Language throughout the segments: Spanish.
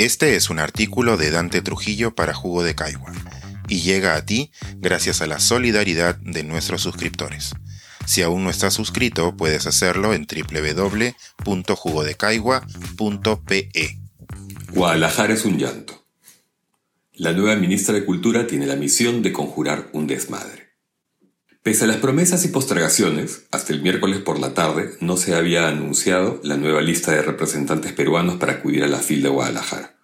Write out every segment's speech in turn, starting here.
Este es un artículo de Dante Trujillo para Jugo de Caigua y llega a ti gracias a la solidaridad de nuestros suscriptores. Si aún no estás suscrito, puedes hacerlo en www.jugodecaigua.pe. Guadalajara es un llanto. La nueva ministra de Cultura tiene la misión de conjurar un desmadre. Pese a las promesas y postergaciones, hasta el miércoles por la tarde no se había anunciado la nueva lista de representantes peruanos para acudir a la FIL de Guadalajara.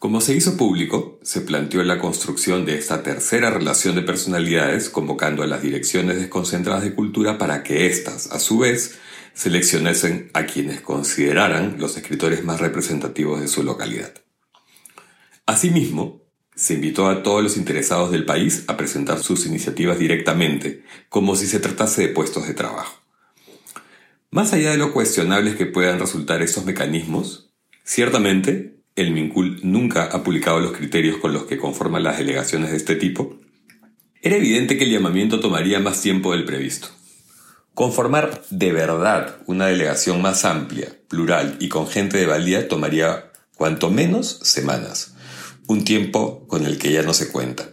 Como se hizo público, se planteó la construcción de esta tercera relación de personalidades convocando a las direcciones desconcentradas de cultura para que éstas, a su vez, seleccionasen a quienes consideraran los escritores más representativos de su localidad. Asimismo, se invitó a todos los interesados del país a presentar sus iniciativas directamente, como si se tratase de puestos de trabajo. Más allá de lo cuestionables que puedan resultar estos mecanismos, ciertamente el MINCUL nunca ha publicado los criterios con los que conforman las delegaciones de este tipo, era evidente que el llamamiento tomaría más tiempo del previsto. Conformar de verdad una delegación más amplia, plural y con gente de valía tomaría cuanto menos semanas un tiempo con el que ya no se cuenta.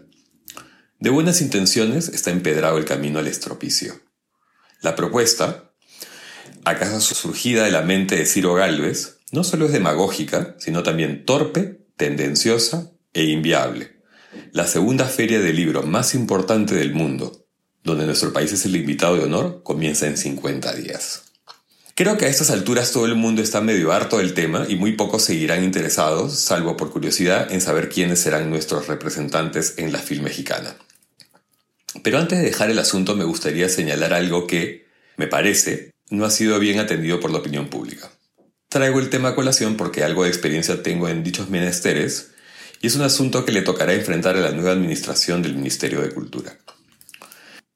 De buenas intenciones está empedrado el camino al estropicio. La propuesta, acaso surgida de la mente de Ciro Galvez, no solo es demagógica, sino también torpe, tendenciosa e inviable. La segunda feria de libro más importante del mundo, donde nuestro país es el invitado de honor, comienza en 50 días. Creo que a estas alturas todo el mundo está medio harto del tema y muy pocos seguirán interesados, salvo por curiosidad, en saber quiénes serán nuestros representantes en la film mexicana. Pero antes de dejar el asunto me gustaría señalar algo que, me parece, no ha sido bien atendido por la opinión pública. Traigo el tema a colación porque algo de experiencia tengo en dichos menesteres y es un asunto que le tocará enfrentar a la nueva administración del Ministerio de Cultura.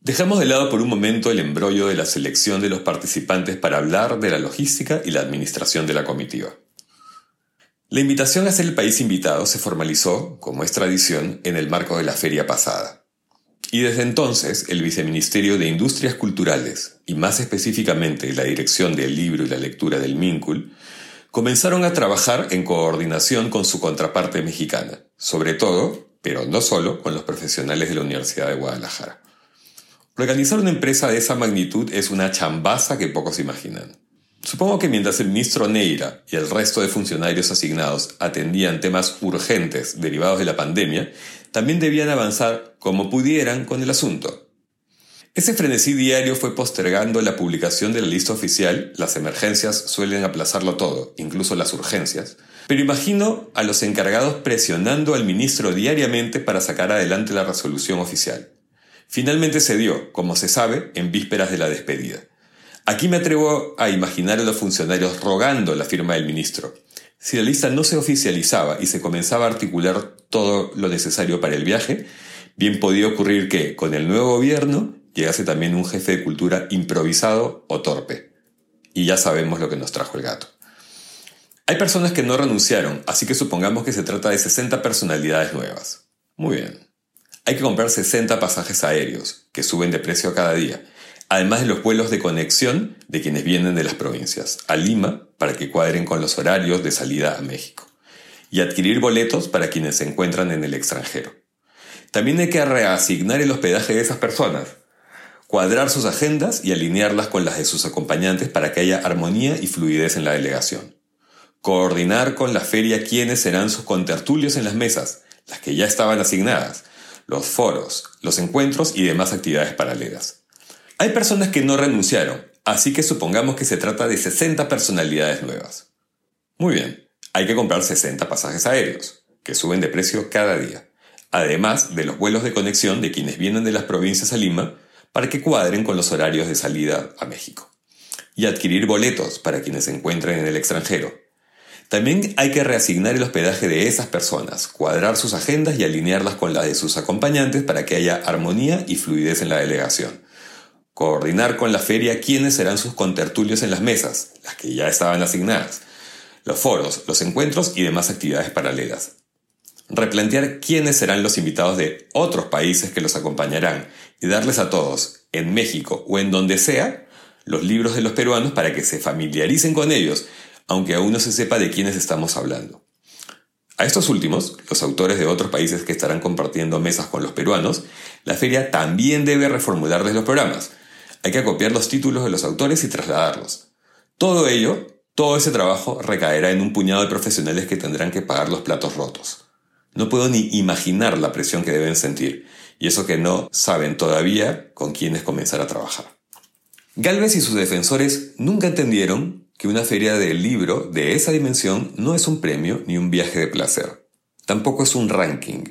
Dejamos de lado por un momento el embrollo de la selección de los participantes para hablar de la logística y la administración de la comitiva. La invitación a ser el país invitado se formalizó, como es tradición, en el marco de la feria pasada. Y desde entonces, el Viceministerio de Industrias Culturales, y más específicamente la Dirección del Libro y la Lectura del MINCUL, comenzaron a trabajar en coordinación con su contraparte mexicana, sobre todo, pero no solo, con los profesionales de la Universidad de Guadalajara. Organizar una empresa de esa magnitud es una chambaza que pocos imaginan. Supongo que mientras el ministro Neira y el resto de funcionarios asignados atendían temas urgentes derivados de la pandemia, también debían avanzar como pudieran con el asunto. Ese frenesí diario fue postergando la publicación de la lista oficial, las emergencias suelen aplazarlo todo, incluso las urgencias, pero imagino a los encargados presionando al ministro diariamente para sacar adelante la resolución oficial. Finalmente se dio, como se sabe, en vísperas de la despedida. Aquí me atrevo a imaginar a los funcionarios rogando la firma del ministro. Si la lista no se oficializaba y se comenzaba a articular todo lo necesario para el viaje, bien podía ocurrir que, con el nuevo gobierno, llegase también un jefe de cultura improvisado o torpe. Y ya sabemos lo que nos trajo el gato. Hay personas que no renunciaron, así que supongamos que se trata de 60 personalidades nuevas. Muy bien. Hay que comprar 60 pasajes aéreos, que suben de precio cada día, además de los vuelos de conexión de quienes vienen de las provincias, a Lima, para que cuadren con los horarios de salida a México, y adquirir boletos para quienes se encuentran en el extranjero. También hay que reasignar el hospedaje de esas personas, cuadrar sus agendas y alinearlas con las de sus acompañantes para que haya armonía y fluidez en la delegación. Coordinar con la feria quiénes serán sus contertulios en las mesas, las que ya estaban asignadas, los foros, los encuentros y demás actividades paralelas. Hay personas que no renunciaron, así que supongamos que se trata de 60 personalidades nuevas. Muy bien, hay que comprar 60 pasajes aéreos, que suben de precio cada día, además de los vuelos de conexión de quienes vienen de las provincias a Lima para que cuadren con los horarios de salida a México, y adquirir boletos para quienes se encuentren en el extranjero, también hay que reasignar el hospedaje de esas personas, cuadrar sus agendas y alinearlas con las de sus acompañantes para que haya armonía y fluidez en la delegación. Coordinar con la feria quiénes serán sus contertulios en las mesas, las que ya estaban asignadas, los foros, los encuentros y demás actividades paralelas. Replantear quiénes serán los invitados de otros países que los acompañarán y darles a todos, en México o en donde sea, los libros de los peruanos para que se familiaricen con ellos aunque aún no se sepa de quiénes estamos hablando. A estos últimos, los autores de otros países que estarán compartiendo mesas con los peruanos, la feria también debe reformularles los programas. Hay que copiar los títulos de los autores y trasladarlos. Todo ello, todo ese trabajo recaerá en un puñado de profesionales que tendrán que pagar los platos rotos. No puedo ni imaginar la presión que deben sentir, y eso que no saben todavía con quiénes comenzar a trabajar. Galvez y sus defensores nunca entendieron que una feria del libro de esa dimensión no es un premio ni un viaje de placer. Tampoco es un ranking.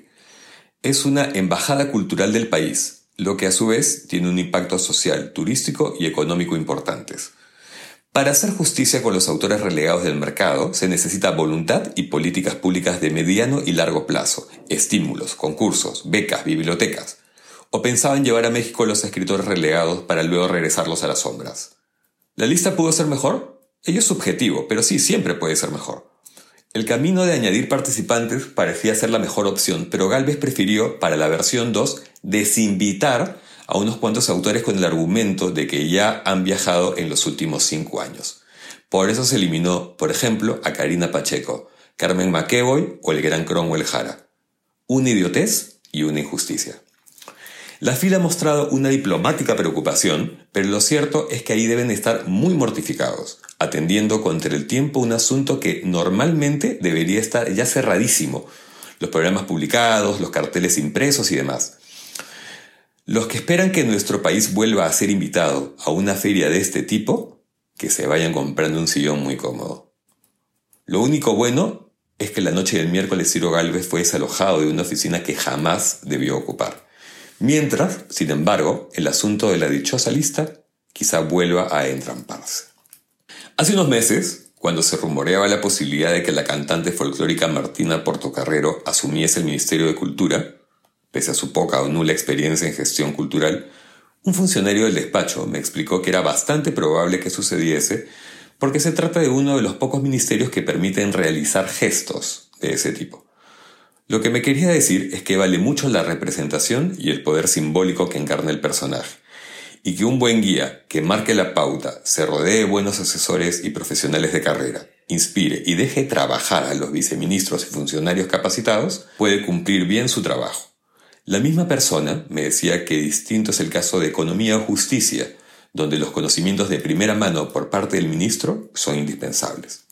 Es una embajada cultural del país, lo que a su vez tiene un impacto social, turístico y económico importantes. Para hacer justicia con los autores relegados del mercado se necesita voluntad y políticas públicas de mediano y largo plazo, estímulos, concursos, becas, bibliotecas. ¿O pensaban llevar a México los escritores relegados para luego regresarlos a las sombras? ¿La lista pudo ser mejor? Ello es subjetivo, pero sí, siempre puede ser mejor. El camino de añadir participantes parecía ser la mejor opción, pero Galvez prefirió, para la versión 2, desinvitar a unos cuantos autores con el argumento de que ya han viajado en los últimos cinco años. Por eso se eliminó, por ejemplo, a Karina Pacheco, Carmen McEvoy o el gran Cromwell Jara. Una idiotez y una injusticia. La fila ha mostrado una diplomática preocupación, pero lo cierto es que ahí deben estar muy mortificados, atendiendo contra el tiempo un asunto que normalmente debería estar ya cerradísimo, los programas publicados, los carteles impresos y demás. Los que esperan que nuestro país vuelva a ser invitado a una feria de este tipo, que se vayan comprando un sillón muy cómodo. Lo único bueno es que la noche del miércoles Ciro Galvez fue desalojado de una oficina que jamás debió ocupar. Mientras, sin embargo, el asunto de la dichosa lista quizá vuelva a entramparse. Hace unos meses, cuando se rumoreaba la posibilidad de que la cantante folclórica Martina Portocarrero asumiese el Ministerio de Cultura, pese a su poca o nula experiencia en gestión cultural, un funcionario del despacho me explicó que era bastante probable que sucediese porque se trata de uno de los pocos ministerios que permiten realizar gestos de ese tipo. Lo que me quería decir es que vale mucho la representación y el poder simbólico que encarna el personaje, y que un buen guía que marque la pauta, se rodee de buenos asesores y profesionales de carrera, inspire y deje trabajar a los viceministros y funcionarios capacitados, puede cumplir bien su trabajo. La misma persona me decía que distinto es el caso de economía o justicia, donde los conocimientos de primera mano por parte del ministro son indispensables.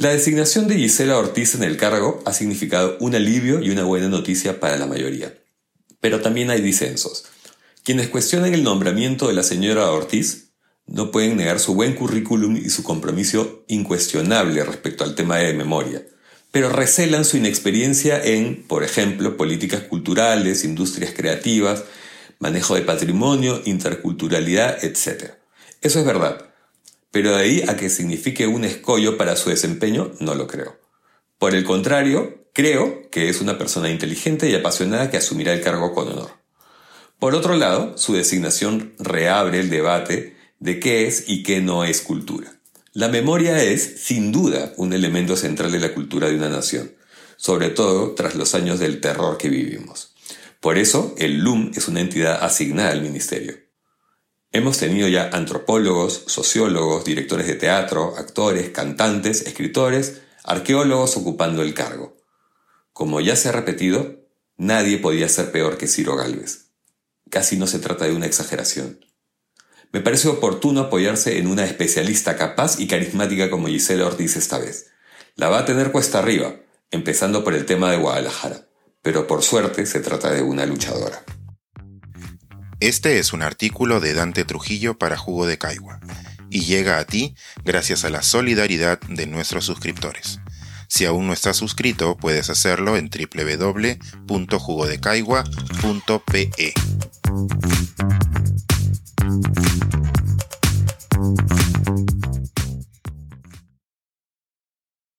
La designación de Gisela Ortiz en el cargo ha significado un alivio y una buena noticia para la mayoría. Pero también hay disensos. Quienes cuestionan el nombramiento de la señora Ortiz no pueden negar su buen currículum y su compromiso incuestionable respecto al tema de memoria pero recelan su inexperiencia en, por ejemplo, políticas culturales, industrias creativas, manejo de patrimonio, interculturalidad, etc. Eso es verdad, pero de ahí a que signifique un escollo para su desempeño, no lo creo. Por el contrario, creo que es una persona inteligente y apasionada que asumirá el cargo con honor. Por otro lado, su designación reabre el debate de qué es y qué no es cultura. La memoria es, sin duda, un elemento central de la cultura de una nación, sobre todo tras los años del terror que vivimos. Por eso, el LUM es una entidad asignada al Ministerio. Hemos tenido ya antropólogos, sociólogos, directores de teatro, actores, cantantes, escritores, arqueólogos ocupando el cargo. Como ya se ha repetido, nadie podía ser peor que Ciro Galvez. Casi no se trata de una exageración me parece oportuno apoyarse en una especialista capaz y carismática como Gisela Ortiz esta vez. La va a tener cuesta arriba, empezando por el tema de Guadalajara, pero por suerte se trata de una luchadora. Este es un artículo de Dante Trujillo para Jugo de Caigua y llega a ti gracias a la solidaridad de nuestros suscriptores. Si aún no estás suscrito, puedes hacerlo en www.jugodecaigua.pe.